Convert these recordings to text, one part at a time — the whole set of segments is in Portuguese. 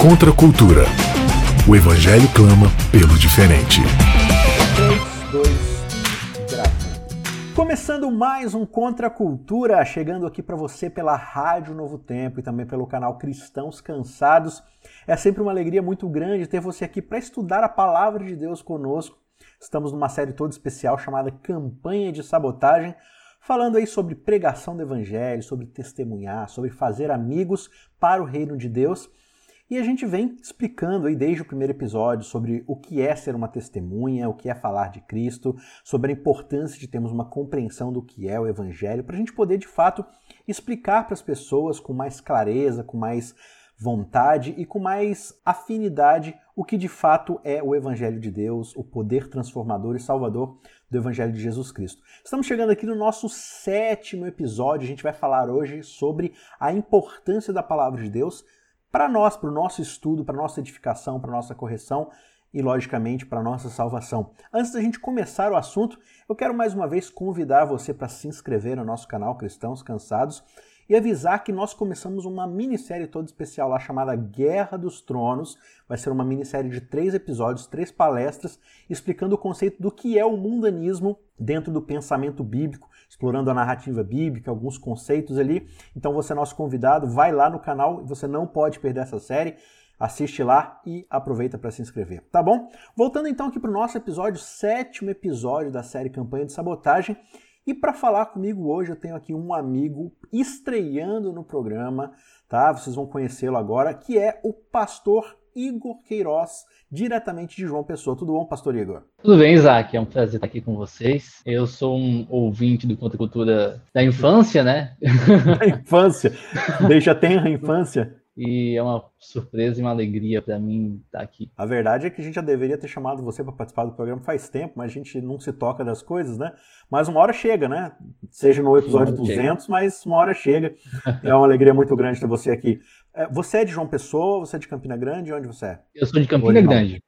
Contra a cultura. O Evangelho clama pelo diferente. 3, 2, grava. Começando mais um Contra a Cultura, chegando aqui para você pela Rádio Novo Tempo e também pelo canal Cristãos Cansados. É sempre uma alegria muito grande ter você aqui para estudar a palavra de Deus conosco. Estamos numa série toda especial chamada Campanha de Sabotagem, falando aí sobre pregação do evangelho, sobre testemunhar, sobre fazer amigos para o reino de Deus. E a gente vem explicando aí desde o primeiro episódio sobre o que é ser uma testemunha, o que é falar de Cristo, sobre a importância de termos uma compreensão do que é o Evangelho, para a gente poder de fato explicar para as pessoas com mais clareza, com mais vontade e com mais afinidade o que de fato é o Evangelho de Deus, o poder transformador e salvador do Evangelho de Jesus Cristo. Estamos chegando aqui no nosso sétimo episódio. A gente vai falar hoje sobre a importância da palavra de Deus para nós, para o nosso estudo, para nossa edificação, para nossa correção e, logicamente, para nossa salvação. Antes da gente começar o assunto, eu quero mais uma vez convidar você para se inscrever no nosso canal Cristãos Cansados e avisar que nós começamos uma minissérie toda especial lá chamada Guerra dos Tronos. Vai ser uma minissérie de três episódios, três palestras, explicando o conceito do que é o mundanismo dentro do pensamento bíblico, explorando a narrativa bíblica, alguns conceitos ali. Então você é nosso convidado, vai lá no canal, você não pode perder essa série. Assiste lá e aproveita para se inscrever, tá bom? Voltando então aqui para o nosso episódio, sétimo episódio da série Campanha de Sabotagem. E para falar comigo hoje eu tenho aqui um amigo estreando no programa, tá? Vocês vão conhecê-lo agora, que é o pastor Igor Queiroz, diretamente de João Pessoa. Tudo bom, pastor Igor? Tudo bem, Isaac. É um prazer estar aqui com vocês. Eu sou um ouvinte do Contra Cultura da infância, né? Da infância. Deixa tenra a infância. E é uma surpresa e uma alegria para mim estar aqui. A verdade é que a gente já deveria ter chamado você para participar do programa faz tempo, mas a gente não se toca das coisas, né? Mas uma hora chega, né? Seja no episódio 200, chega. mas uma hora chega. É uma alegria muito grande ter você aqui. É, você é de João Pessoa, você é de Campina Grande? Onde você é? Eu sou de Campina Grande.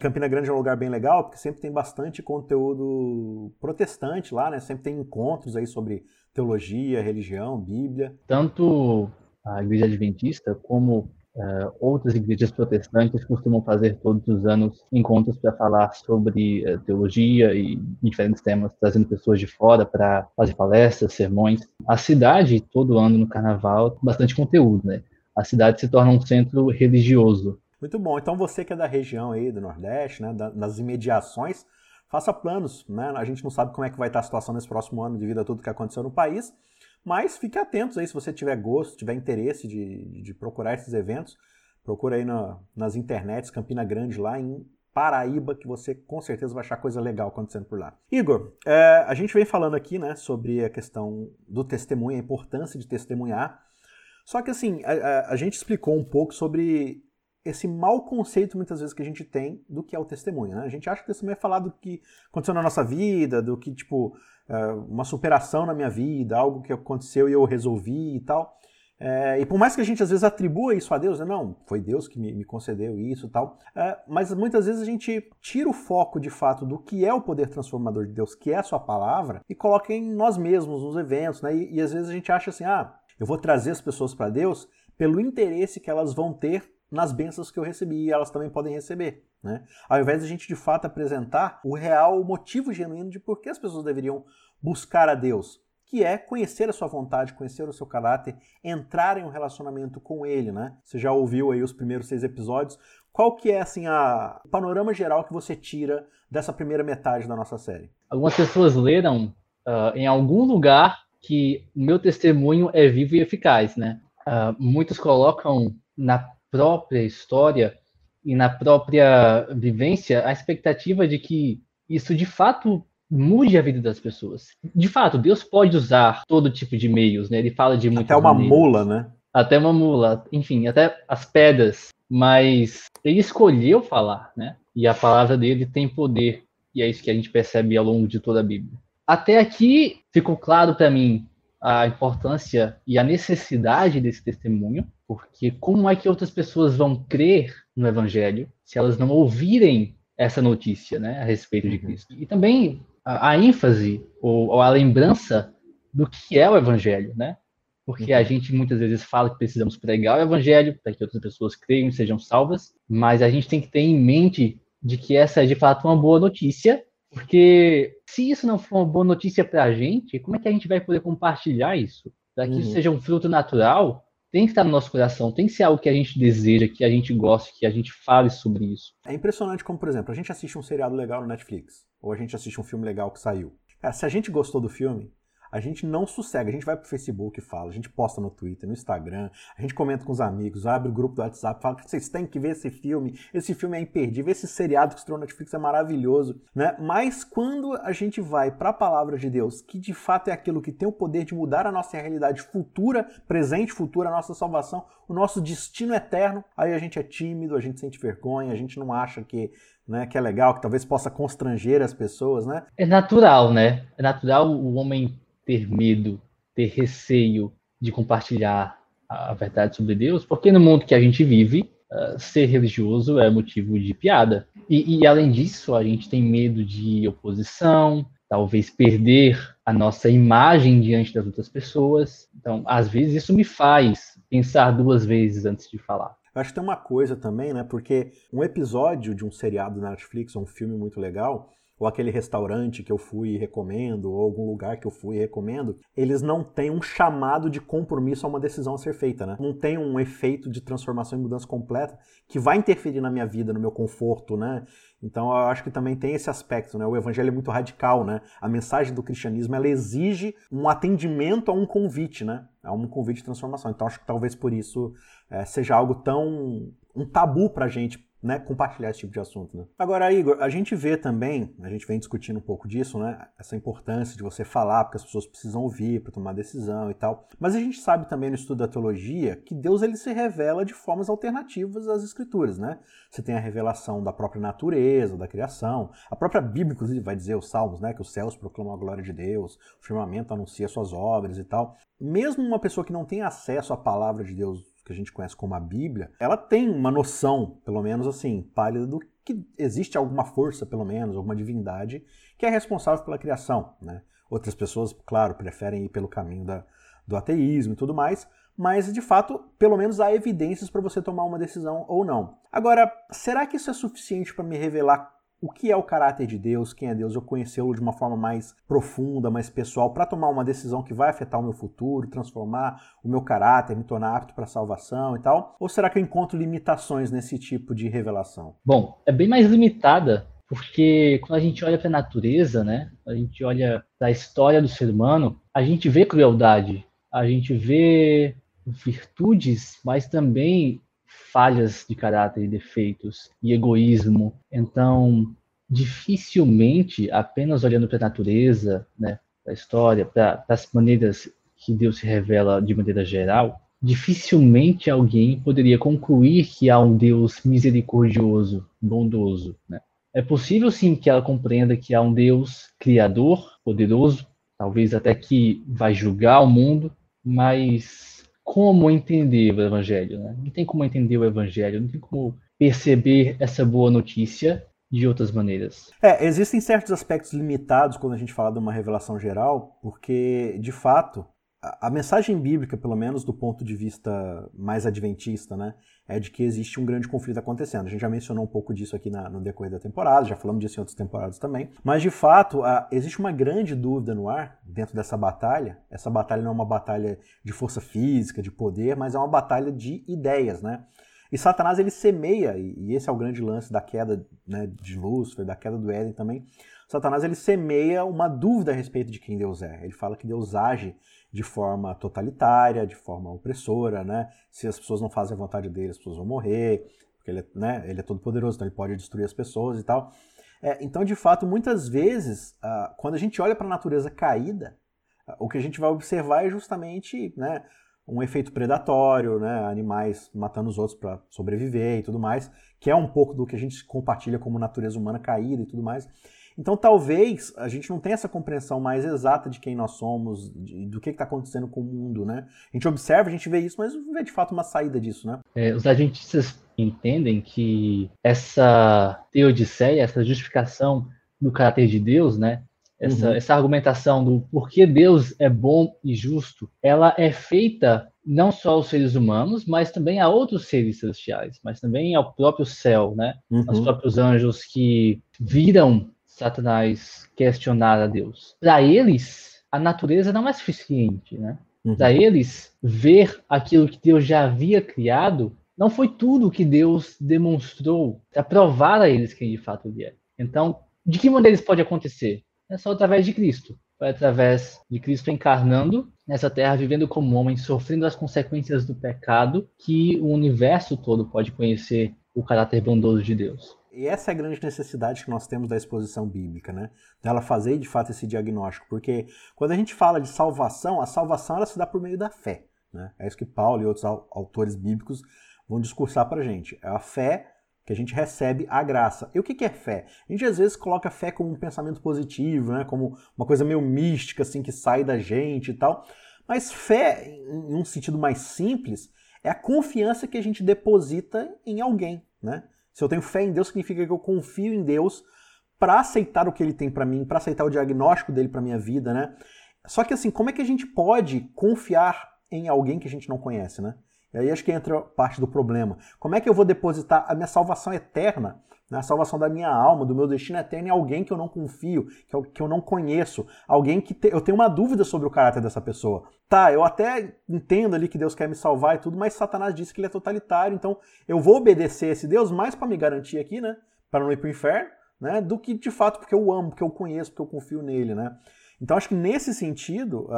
Campina Grande é um lugar bem legal, porque sempre tem bastante conteúdo protestante lá, né? Sempre tem encontros aí sobre teologia, religião, Bíblia. Tanto a Igreja Adventista, como uh, outras igrejas protestantes costumam fazer todos os anos encontros para falar sobre uh, teologia e diferentes temas, trazendo pessoas de fora para fazer palestras, sermões. A cidade, todo ano no Carnaval, tem bastante conteúdo, né? A cidade se torna um centro religioso. Muito bom. Então você que é da região aí do Nordeste, né, das imediações, faça planos, né? A gente não sabe como é que vai estar a situação nesse próximo ano devido a tudo que aconteceu no país, mas fique atentos aí se você tiver gosto, tiver interesse de, de procurar esses eventos. Procura aí na, nas internets, Campina Grande, lá em Paraíba, que você com certeza vai achar coisa legal acontecendo por lá. Igor, é, a gente vem falando aqui né, sobre a questão do testemunho, a importância de testemunhar. Só que assim, a, a, a gente explicou um pouco sobre esse mau conceito muitas vezes que a gente tem do que é o testemunho. Né? A gente acha que o testemunho é falar do que aconteceu na nossa vida, do que, tipo, é, uma superação na minha vida, algo que aconteceu e eu resolvi e tal. É, e por mais que a gente às vezes atribua isso a Deus, né? não, foi Deus que me, concedeu isso e tal, é, mas muitas vezes a gente tira o foco de fato do que é o poder transformador de Deus, que é a sua palavra, e coloca em nós mesmos, nos eventos, né? E, e às vezes a gente acha assim, ah, eu vou trazer as pessoas para Deus pelo interesse que elas vão ter nas bênçãos que eu recebi e elas também podem receber. Né? Ao invés de a gente de fato apresentar o real motivo genuíno de por que as pessoas deveriam buscar a Deus, que é conhecer a sua vontade, conhecer o seu caráter, entrar em um relacionamento com Ele. Né? Você já ouviu aí os primeiros seis episódios. Qual que é assim a o panorama geral que você tira dessa primeira metade da nossa série? Algumas pessoas leram uh, em algum lugar que o meu testemunho é vivo e eficaz, né? Uh, muitos colocam na própria história e na própria vivência a expectativa de que isso de fato mude a vida das pessoas. De fato, Deus pode usar todo tipo de meios, né? Ele fala de muitas Até uma maneiras. mula, né? Até uma mula, enfim, até as pedras. Mas ele escolheu falar, né? E a palavra dele tem poder. E é isso que a gente percebe ao longo de toda a Bíblia. Até aqui ficou claro para mim a importância e a necessidade desse testemunho, porque como é que outras pessoas vão crer no Evangelho se elas não ouvirem essa notícia né, a respeito de uhum. Cristo? E também a, a ênfase ou, ou, a lembrança do que é o Evangelho, né? porque a uhum. gente muitas vezes fala que precisamos pregar o evangelho para que outras pessoas creiam e sejam salvas, mas a gente tem que ter em mente de que essa é de fato uma boa notícia, porque se isso não for uma boa notícia para a gente, como é que a gente vai poder compartilhar isso? Para que uhum. isso seja um fruto natural, tem que estar no nosso coração, tem que ser algo que a gente deseja, que a gente goste, que a gente fale sobre isso. É impressionante como, por exemplo, a gente assiste um seriado legal no Netflix, ou a gente assiste um filme legal que saiu. Cara, se a gente gostou do filme, a gente não sossega. A gente vai pro Facebook e fala, a gente posta no Twitter, no Instagram, a gente comenta com os amigos, abre o grupo do WhatsApp, fala que vocês têm que ver esse filme, esse filme é imperdível, esse seriado que estreou na Netflix é maravilhoso, né? Mas quando a gente vai para a palavra de Deus, que de fato é aquilo que tem o poder de mudar a nossa realidade futura, presente, futura, a nossa salvação, o nosso destino eterno, aí a gente é tímido, a gente sente vergonha, a gente não acha que né, que é legal, que talvez possa constranger as pessoas, né? É natural, né? É natural o homem ter medo, ter receio de compartilhar a verdade sobre Deus, porque no mundo que a gente vive, uh, ser religioso é motivo de piada. E, e, além disso, a gente tem medo de oposição, talvez perder a nossa imagem diante das outras pessoas. Então, às vezes, isso me faz pensar duas vezes antes de falar. Eu acho que tem uma coisa também, né? Porque um episódio de um seriado na Netflix, um filme muito legal, ou aquele restaurante que eu fui e recomendo, ou algum lugar que eu fui e recomendo, eles não têm um chamado de compromisso a uma decisão a ser feita, né? Não tem um efeito de transformação e mudança completa que vai interferir na minha vida, no meu conforto, né? Então eu acho que também tem esse aspecto, né? O evangelho é muito radical, né? A mensagem do cristianismo ela exige um atendimento a um convite, né? A um convite de transformação. Então acho que talvez por isso é, seja algo tão um tabu pra gente né, compartilhar esse tipo de assunto. Né? Agora, Igor, a gente vê também, a gente vem discutindo um pouco disso, né, essa importância de você falar, porque as pessoas precisam ouvir para tomar decisão e tal. Mas a gente sabe também no estudo da teologia que Deus ele se revela de formas alternativas às escrituras, né? Você tem a revelação da própria natureza, da criação. A própria Bíblia, inclusive, vai dizer os Salmos, né, que os céus proclamam a glória de Deus, o firmamento anuncia suas obras e tal. Mesmo uma pessoa que não tem acesso à palavra de Deus que a gente conhece como a Bíblia, ela tem uma noção, pelo menos assim, pálida do que existe alguma força, pelo menos, alguma divindade que é responsável pela criação. Né? Outras pessoas, claro, preferem ir pelo caminho da, do ateísmo e tudo mais, mas de fato, pelo menos há evidências para você tomar uma decisão ou não. Agora, será que isso é suficiente para me revelar o que é o caráter de Deus, quem é Deus, eu conhecê-lo de uma forma mais profunda, mais pessoal, para tomar uma decisão que vai afetar o meu futuro, transformar o meu caráter, me tornar apto para a salvação e tal? Ou será que eu encontro limitações nesse tipo de revelação? Bom, é bem mais limitada, porque quando a gente olha para a natureza, né, a gente olha para a história do ser humano, a gente vê crueldade, a gente vê virtudes, mas também falhas de caráter e defeitos e egoísmo. Então, dificilmente, apenas olhando para a natureza, né, para a história, para as maneiras que Deus se revela de maneira geral, dificilmente alguém poderia concluir que há um Deus misericordioso, bondoso. Né? É possível sim que ela compreenda que há um Deus criador, poderoso, talvez até que vai julgar o mundo, mas como entender o evangelho, né? Não tem como entender o evangelho, não tem como perceber essa boa notícia de outras maneiras. É, existem certos aspectos limitados quando a gente fala de uma revelação geral, porque de fato a, mensagem bíblica, pelo menos do ponto de vista mais adventista, né, é de que existe um grande conflito acontecendo. A gente já mencionou um pouco disso aqui na, no decorrer da temporada, já falamos disso em outras temporadas também. Mas de fato, a, existe uma grande dúvida no ar dentro dessa batalha. Essa batalha não é uma batalha de força física, de poder, mas é uma batalha de ideias, né? E Satanás ele semeia, e esse é o grande lance da queda né, de Lúcifer, da queda do Éden também. Satanás ele semeia uma dúvida a respeito de quem Deus é. Ele fala que Deus age de forma totalitária, de forma opressora, né? Se as pessoas não fazem a vontade dele, as pessoas vão morrer, porque ele é, né, ele é todo poderoso, então ele pode destruir as pessoas e tal. É, então, de fato, muitas vezes, uh, quando a gente olha para a natureza caída, uh, o que a gente vai observar é justamente né, um efeito predatório, né, animais matando os outros para sobreviver e tudo mais, que é um pouco do que a gente compartilha como natureza humana caída e tudo mais. Então, talvez a gente não tenha essa compreensão mais exata de quem nós somos, de, do que está acontecendo com o mundo, né? A gente observa, a gente vê isso, mas não vê de fato uma saída disso, né? É, os adventistas entendem que essa teodiceia, essa justificação do caráter de Deus, né? essa, uhum. essa argumentação do porquê Deus é bom e justo, ela é feita não só aos seres humanos, mas também a outros seres celestiais, mas também ao próprio céu, né? Uhum. Aos próprios anjos que viram Satanás questionar a Deus. Para eles, a natureza não é suficiente, né? Uhum. Para eles, ver aquilo que Deus já havia criado não foi tudo que Deus demonstrou para provar a eles quem de fato ele é. Então, de que maneira isso pode acontecer? É só através de Cristo. Foi através de Cristo encarnando nessa terra, vivendo como homem, sofrendo as consequências do pecado, que o universo todo pode conhecer o caráter bondoso de Deus. E essa é a grande necessidade que nós temos da exposição bíblica, né? Dela fazer de fato esse diagnóstico, porque quando a gente fala de salvação, a salvação ela se dá por meio da fé, né? É isso que Paulo e outros autores bíblicos vão discursar para gente. É a fé que a gente recebe a graça. E o que é fé? A gente às vezes coloca fé como um pensamento positivo, né? como uma coisa meio mística, assim, que sai da gente e tal. Mas fé, em um sentido mais simples, é a confiança que a gente deposita em alguém, né? Se eu tenho fé em Deus, significa que eu confio em Deus para aceitar o que ele tem para mim, para aceitar o diagnóstico dele para minha vida, né? Só que assim, como é que a gente pode confiar em alguém que a gente não conhece, né? E aí acho que entra parte do problema. Como é que eu vou depositar a minha salvação eterna, a salvação da minha alma, do meu destino eterno em alguém que eu não confio, que eu, não conheço, alguém que te, eu tenho uma dúvida sobre o caráter dessa pessoa. Tá, eu até entendo ali que Deus quer me salvar e tudo, mas Satanás disse que ele é totalitário, então eu vou obedecer esse Deus mais para me garantir aqui, né, para não ir para o inferno, né, do que de fato porque eu amo, porque eu conheço, porque eu confio nele, né. Então acho que nesse sentido,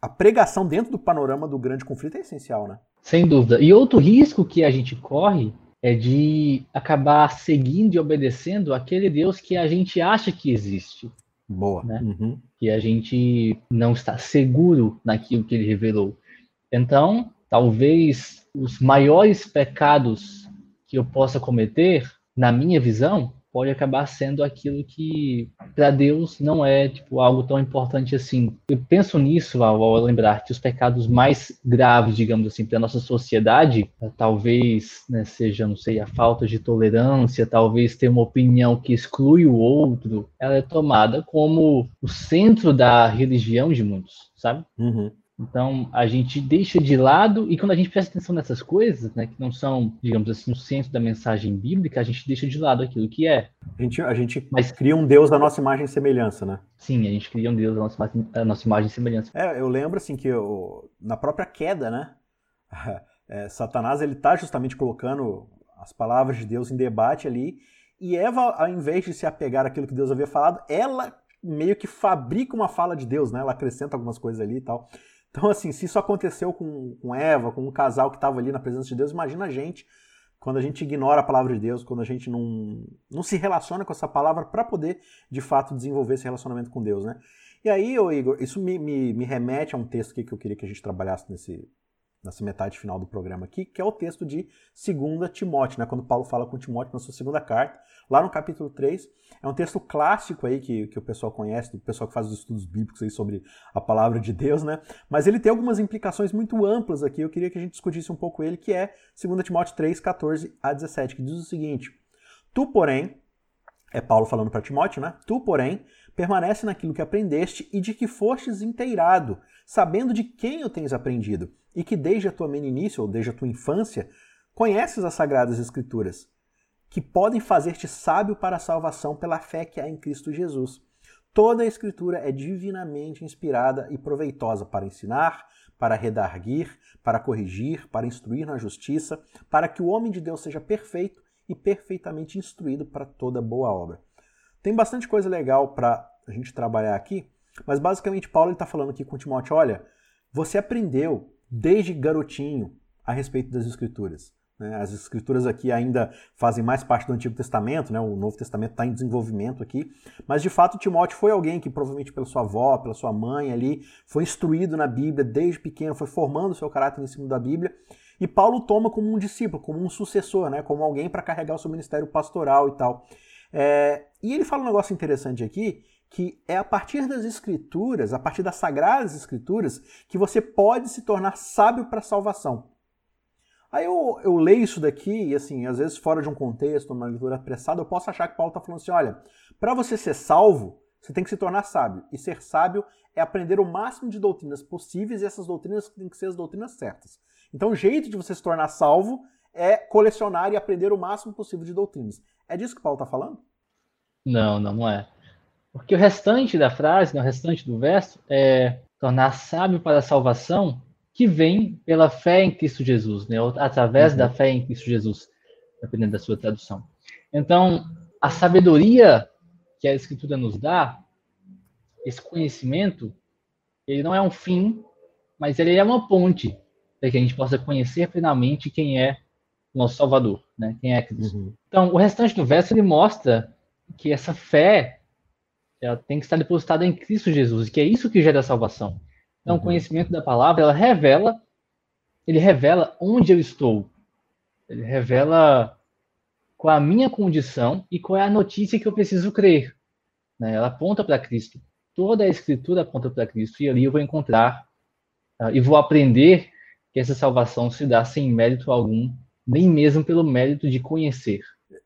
a pregação dentro do panorama do grande conflito é essencial, né? Sem dúvida. E outro risco que a gente corre é de acabar seguindo e obedecendo aquele Deus que a gente acha que existe. Boa. Né? Uhum. Que a gente não está seguro naquilo que ele revelou. Então, talvez os maiores pecados que eu possa cometer, na minha visão, pode acabar sendo aquilo que para Deus não é tipo algo tão importante assim. Eu penso nisso ao, ao lembrar que os pecados mais graves, digamos assim, para nossa sociedade, talvez né, seja, não sei, a falta de tolerância, talvez ter uma opinião que exclui o outro, ela é tomada como o centro da religião de muitos, sabe? Uhum. Então, a gente deixa de lado, e quando a gente presta atenção nessas coisas, né, que não são, digamos assim, no centro da mensagem bíblica, a gente deixa de lado aquilo que é. A gente, a gente Mas, cria um Deus da nossa imagem e semelhança, né? Sim, a gente cria um Deus da nossa, da nossa imagem e semelhança. É, eu lembro, assim, que eu, na própria queda, né, é, Satanás, ele tá justamente colocando as palavras de Deus em debate ali, e Eva, ao invés de se apegar àquilo que Deus havia falado, ela meio que fabrica uma fala de Deus, né? Ela acrescenta algumas coisas ali e tal. Então, assim, se isso aconteceu com, com Eva, com um casal que estava ali na presença de Deus, imagina a gente quando a gente ignora a palavra de Deus, quando a gente não, não se relaciona com essa palavra para poder, de fato, desenvolver esse relacionamento com Deus, né? E aí, ô Igor, isso me, me, me remete a um texto que eu queria que a gente trabalhasse nesse, nessa metade final do programa aqui, que é o texto de 2 Timóteo, né? quando Paulo fala com Timóteo na sua segunda carta, lá no capítulo 3. É um texto clássico aí que, que o pessoal conhece, do pessoal que faz os estudos bíblicos aí sobre a palavra de Deus, né? Mas ele tem algumas implicações muito amplas aqui, eu queria que a gente discutisse um pouco ele, que é 2 Timóteo 3, 14 a 17, que diz o seguinte: Tu, porém, é Paulo falando para Timóteo, né? Tu, porém, permanece naquilo que aprendeste e de que fostes inteirado, sabendo de quem o tens aprendido, e que desde a tua meninice ou desde a tua infância conheces as sagradas escrituras, que podem fazer-te sábio para a salvação pela fé que há em Cristo Jesus. Toda a escritura é divinamente inspirada e proveitosa para ensinar, para redarguir, para corrigir, para instruir na justiça, para que o homem de Deus seja perfeito e perfeitamente instruído para toda boa obra. Tem bastante coisa legal para a gente trabalhar aqui, mas basicamente Paulo está falando aqui com Timóteo: olha, você aprendeu desde garotinho a respeito das Escrituras. Né? As Escrituras aqui ainda fazem mais parte do Antigo Testamento, né? o Novo Testamento está em desenvolvimento aqui, mas de fato Timóteo foi alguém que provavelmente pela sua avó, pela sua mãe ali, foi instruído na Bíblia desde pequeno, foi formando o seu caráter em cima da Bíblia. E Paulo toma como um discípulo, como um sucessor, né? como alguém para carregar o seu ministério pastoral e tal. É... e ele fala um negócio interessante aqui, que é a partir das escrituras, a partir das sagradas escrituras, que você pode se tornar sábio para a salvação. Aí eu, eu leio isso daqui e assim, às vezes fora de um contexto, uma leitura apressada, eu posso achar que Paulo está falando assim, olha, para você ser salvo, você tem que se tornar sábio. E ser sábio é aprender o máximo de doutrinas possíveis e essas doutrinas têm que ser as doutrinas certas. Então, o jeito de você se tornar salvo é colecionar e aprender o máximo possível de doutrinas. É disso que Paulo está falando? Não, não é. Porque o restante da frase, né, o restante do verso, é tornar sábio para a salvação que vem pela fé em Cristo Jesus, né? através uhum. da fé em Cristo Jesus, dependendo da sua tradução. Então, a sabedoria que a Escritura nos dá, esse conhecimento, ele não é um fim, mas ele é uma ponte para que a gente possa conhecer finalmente quem é o nosso Salvador, né? quem é Cristo. Uhum. Então, o restante do verso ele mostra que essa fé ela tem que estar depositada em Cristo Jesus, que é isso que gera a salvação. Então, uhum. o conhecimento da palavra, ela revela, ele revela onde eu estou. Ele revela qual a minha condição e qual é a notícia que eu preciso crer. Né? Ela aponta para Cristo. Toda a Escritura aponta para Cristo. E ali eu vou encontrar uh, e vou aprender que essa salvação se dá sem mérito algum, nem mesmo pelo mérito de conhecer.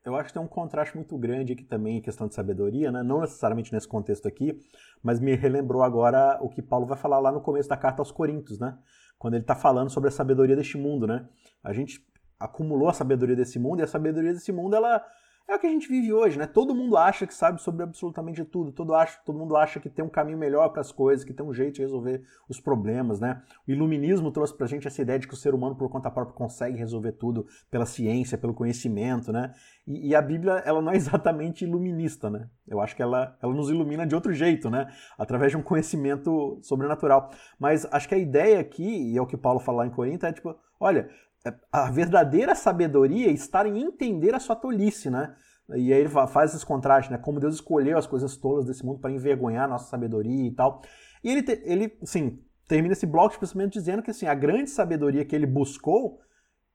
Eu acho que tem um contraste muito grande aqui também em questão de sabedoria, né? não necessariamente nesse contexto aqui, mas me relembrou agora o que Paulo vai falar lá no começo da carta aos Coríntios, né? Quando ele está falando sobre a sabedoria deste mundo, né? A gente acumulou a sabedoria desse mundo e a sabedoria desse mundo ela é o que a gente vive hoje, né? Todo mundo acha que sabe sobre absolutamente tudo, todo, acha, todo mundo acha que tem um caminho melhor para as coisas, que tem um jeito de resolver os problemas, né? O iluminismo trouxe para a gente essa ideia de que o ser humano por conta própria consegue resolver tudo pela ciência, pelo conhecimento, né? E, e, a Bíblia, ela não é exatamente iluminista, né? Eu acho que ela, ela nos ilumina de outro jeito, né? Através de um conhecimento sobrenatural. Mas acho que a ideia aqui, e é o que Paulo fala em Corinto, é tipo, olha, a verdadeira sabedoria está em entender a sua tolice, né? E aí ele faz esse contraste, né? Como Deus escolheu as coisas tolas desse mundo para envergonhar a nossa sabedoria e tal. E ele, ele assim, termina esse bloco especialmente dizendo que assim, a grande sabedoria que ele buscou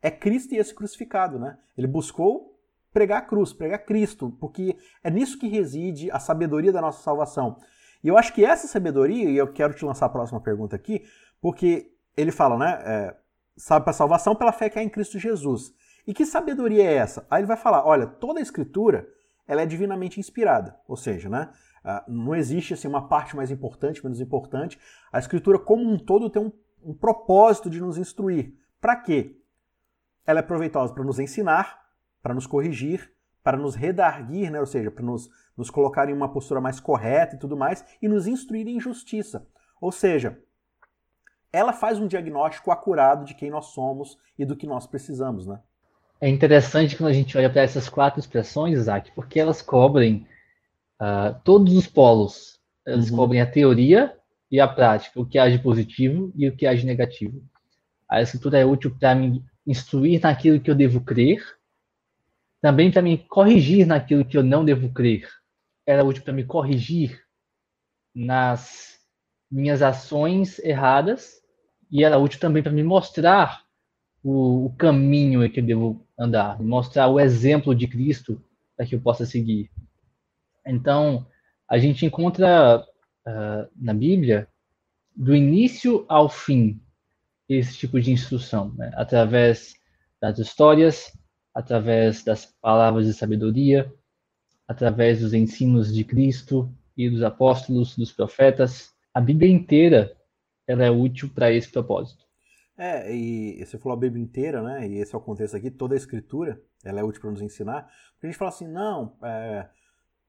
é Cristo e esse crucificado, né? Ele buscou pregar a cruz, pregar Cristo, porque é nisso que reside a sabedoria da nossa salvação. E eu acho que essa sabedoria, e eu quero te lançar a próxima pergunta aqui, porque ele fala, né? É, sabe para salvação pela fé que há em Cristo Jesus. E que sabedoria é essa? Aí ele vai falar, olha, toda a escritura ela é divinamente inspirada, ou seja, né, ah, não existe assim, uma parte mais importante, menos importante. A escritura como um todo tem um, um propósito de nos instruir. Para quê? Ela é proveitosa para nos ensinar, para nos corrigir, para nos redarguir, né? ou seja, para nos, nos colocar em uma postura mais correta e tudo mais, e nos instruir em justiça. Ou seja, ela faz um diagnóstico acurado de quem nós somos e do que nós precisamos, né? É interessante quando a gente olha para essas quatro expressões, Isaac, porque elas cobrem uh, todos os polos. Elas uhum. cobrem a teoria e a prática, o que age positivo e o que age negativo. A escritura é útil para me instruir naquilo que eu devo crer, também para me corrigir naquilo que eu não devo crer. Ela é útil para me corrigir nas minhas ações erradas e ela é útil também para me mostrar o, o, caminho que eu devo andar, mostrar o exemplo de Cristo para que eu possa seguir. Então, a gente encontra uh, na Bíblia, do início ao fim, esse tipo de instrução, né? através das histórias, através das palavras de sabedoria, através dos ensinos de Cristo e dos apóstolos, dos profetas. A Bíblia inteira ela é útil para esse propósito. É, e você falou a Bíblia inteira, né? E esse é o contexto aqui, toda a escritura, ela é útil para nos ensinar. Porque a gente fala assim, não, é,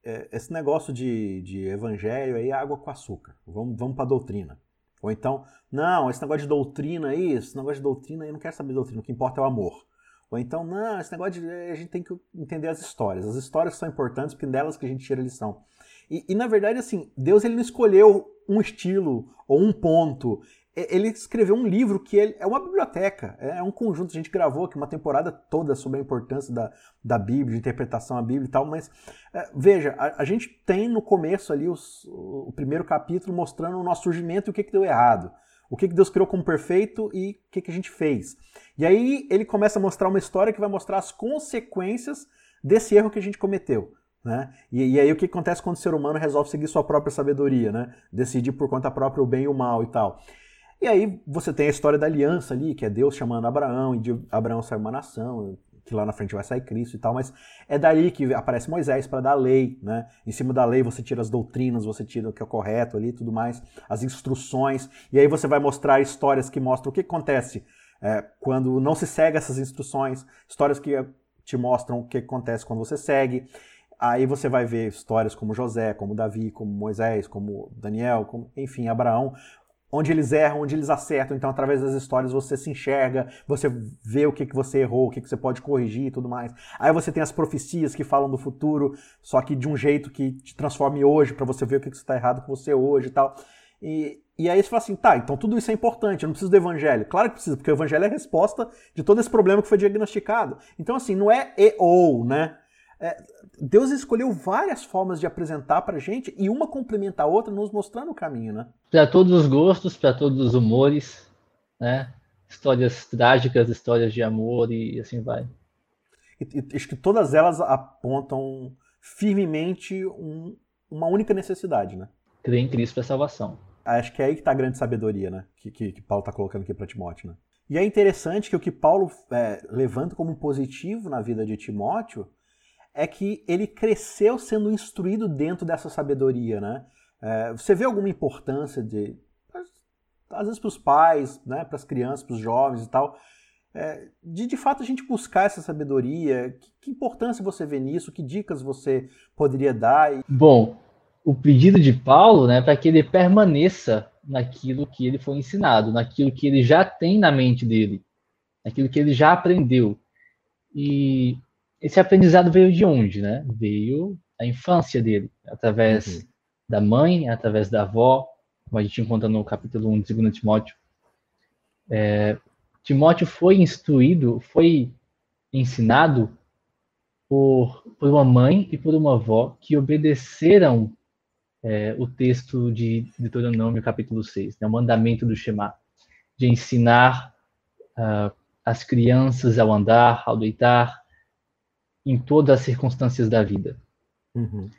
é, esse negócio de, de evangelho aí é água com açúcar. Vamos, vamos para a doutrina. Ou então, não, esse negócio de doutrina aí, esse negócio de doutrina eu não quero saber de doutrina, o que importa é o amor. Ou então, não, esse negócio de. A gente tem que entender as histórias. As histórias são importantes porque delas que a gente tira lição. E, e, na verdade, assim, Deus ele não escolheu um estilo ou um ponto. Ele escreveu um livro que é uma biblioteca, é um conjunto. A gente gravou aqui uma temporada toda sobre a importância da, da Bíblia, de interpretação da Bíblia e tal, mas é, veja, a, a, gente tem no começo ali os, o, o, primeiro capítulo mostrando o nosso surgimento e o que, que deu errado. O que, que Deus criou como perfeito e o que, que a gente fez. E aí ele começa a mostrar uma história que vai mostrar as consequências desse erro que a gente cometeu. Né? E, e, aí o que acontece quando o ser humano resolve seguir sua própria sabedoria, né? decidir por conta própria o bem e o mal e tal. E aí você tem a história da aliança ali, que é Deus chamando Abraão, e de Abraão sai uma nação, que lá na frente vai sair Cristo e tal, mas é dali que aparece Moisés para dar a lei, né? Em cima da lei você tira as doutrinas, você tira o que é correto ali, tudo mais, as instruções, e aí você vai mostrar histórias que mostram o que acontece é, quando não se segue essas instruções, histórias que te mostram o que acontece quando você segue. Aí você vai ver histórias como José, como Davi, como Moisés, como Daniel, como, enfim, Abraão, onde eles erram, onde eles acertam. Então, através das histórias, você se enxerga, você vê o que, que você errou, o que, que você pode corrigir e tudo mais. Aí você tem as profecias que falam do futuro, só que de um jeito que te transforme hoje, para você ver o que, que está errado com você hoje e tal. E, e aí você fala assim, tá, então tudo isso é importante, eu não preciso do evangelho. Claro que precisa, porque o evangelho é a resposta de todo esse problema que foi diagnosticado. Então, assim, não é e ou, né? É, Deus escolheu várias formas de apresentar pra gente e uma complementa a outra, nos mostrando o caminho, né? Para todos os gostos, para todos os humores, né? Histórias trágicas, histórias de amor e assim vai. E, e acho que todas elas apontam firmemente um, uma única necessidade, né? Crer em Cristo para salvação. Acho que é aí que está a grande sabedoria, né? Que, que, que Paulo está colocando aqui para Timóteo, né? E é interessante que o que Paulo é, levanta como positivo na vida de Timóteo é que ele cresceu sendo instruído dentro dessa sabedoria, né? É, você vê alguma importância de, às vezes para os pais, né, para as crianças, para os jovens e tal, é, de de fato a gente buscar essa sabedoria? Que, que, importância você vê nisso? Que dicas você poderia dar? Bom, o pedido de Paulo, né, para que ele permaneça naquilo que ele foi ensinado, naquilo que ele já tem na mente dele, naquilo que ele já aprendeu. E esse aprendizado veio de onde, né? Veio da infância dele, através uhum. da mãe, através da avó, como a gente encontra no capítulo 1 de 2 Timóteo. É, Timóteo foi instruído, foi ensinado por, por uma mãe e por uma avó que obedeceram é, o texto de Deuteronômio, capítulo 6, né, o mandamento do Shema, de ensinar uh, as crianças ao andar, ao deitar, em todas as circunstâncias da vida. Uhum.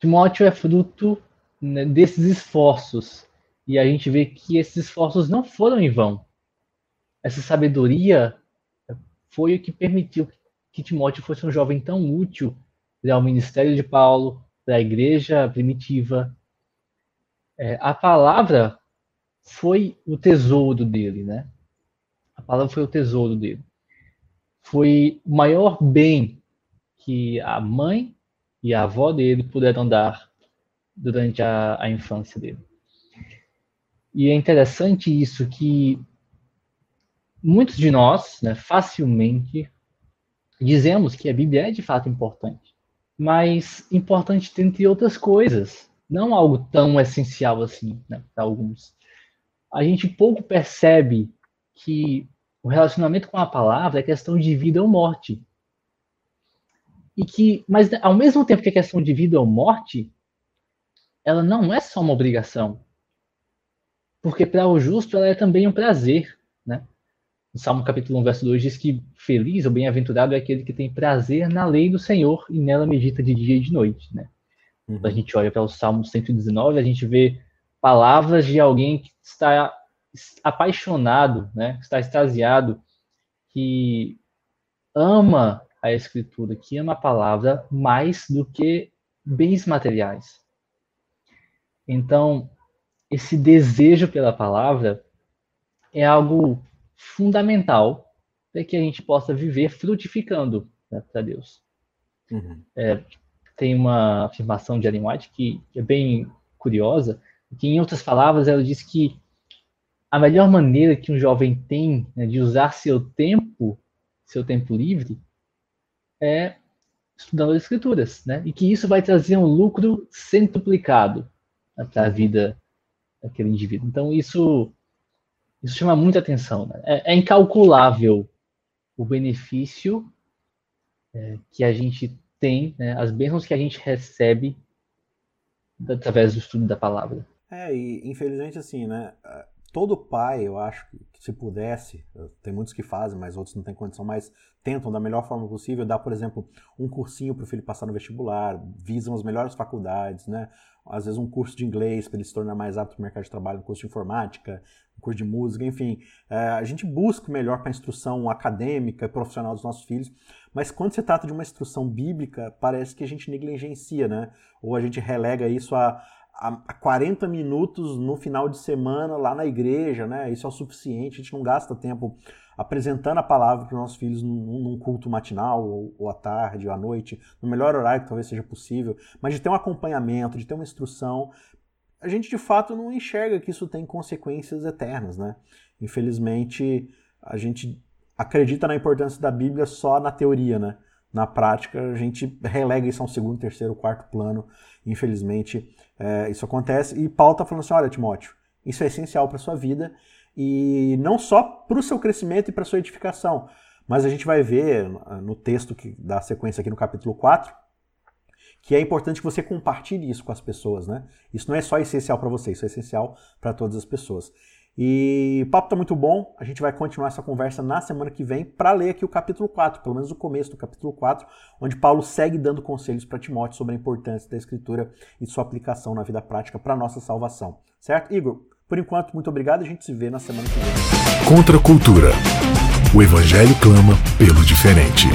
Timóteo é fruto né, desses esforços, e a gente vê que esses esforços não foram em vão. Essa sabedoria foi o que permitiu que Timóteo fosse um jovem tão útil ao ministério de Paulo, da igreja primitiva. É, a palavra foi o tesouro dele, né? A palavra foi o tesouro dele. Foi o maior bem que a mãe e a avó dele puderam dar durante a, a infância dele. E é interessante isso que muitos de nós, né, facilmente dizemos que a Bíblia é de fato importante mas importante dentre outras coisas, não algo tão essencial assim né, para alguns. A gente pouco percebe que o relacionamento com a palavra é questão de vida ou morte. E que, mas ao mesmo tempo que é questão de vida ou morte, ela não é só uma obrigação. Porque para o justo ela é também um prazer, né? O Salmo capítulo 1, verso 2 diz que feliz ou bem-aventurado é aquele que tem prazer na lei do Senhor e nela medita de dia e de noite, né? Uhum. Quando a gente olha para o Salmo 119, a gente vê palavras de alguém que está apaixonado, né? Que está extasiado, que ama a escritura, que ama a palavra mais do que bens materiais. Então, esse desejo pela palavra é algo fundamental para que a gente possa viver frutificando né, para Deus. Uhum. É, tem uma afirmação de Ellen White que é bem curiosa, que em outras palavras ela diz que a melhor maneira que um jovem tem né, de usar seu tempo, seu tempo livre, é estudando as escrituras, né? E que isso vai trazer um lucro centuplicado né, para a vida daquele indivíduo. Então isso isso chama muita atenção. Né? É, é, incalculável o benefício é, que a gente tem, né? as bênçãos que a gente recebe através do estudo da palavra. É, e infelizmente assim, né? Todo pai, eu acho que se pudesse, tem muitos que fazem, mas outros não têm condição, mas tentam da melhor forma possível dar, por exemplo, um cursinho para o filho passar no vestibular, visam as melhores faculdades, né? Às vezes um curso de inglês para ele se tornar mais apto no mercado de trabalho, um curso de informática, um curso de música, enfim. É, a gente busca o melhor para a instrução acadêmica e profissional dos nossos filhos, mas quando se trata de uma instrução bíblica, parece que a gente negligencia, né? Ou a gente relega isso a, a 40 minutos no final de semana lá na igreja, né? Isso é o suficiente, a gente não gasta tempo apresentando a palavra para os nossos filhos num, num culto matinal, ou, ou, à tarde, ou à noite, no melhor horário que talvez seja possível, mas de ter um acompanhamento, de ter uma instrução, a gente de fato não enxerga que isso tem consequências eternas, né? Infelizmente, a gente acredita na importância da Bíblia só na teoria, né? Na prática, a gente relega isso a um segundo, terceiro, quarto plano. Infelizmente, é, isso acontece. E Paulo está falando assim: olha, Timóteo, isso é essencial para sua vida e não só para o seu crescimento e para sua edificação, mas a gente vai ver no texto que da sequência aqui no capítulo 4 que é importante que você compartilhe isso com as pessoas, né? Isso não é só essencial para você, isso é essencial para todas as pessoas. E o papo tá muito bom. A gente vai continuar essa conversa na semana que vem para ler aqui o capítulo 4, pelo menos o começo do capítulo 4, onde Paulo segue dando conselhos para Timóteo sobre a importância da escritura e sua aplicação na vida prática para nossa salvação. Certo? Igor, por enquanto, muito obrigado. A gente se vê na semana que vem. Contra a cultura. O evangelho clama pelo diferente.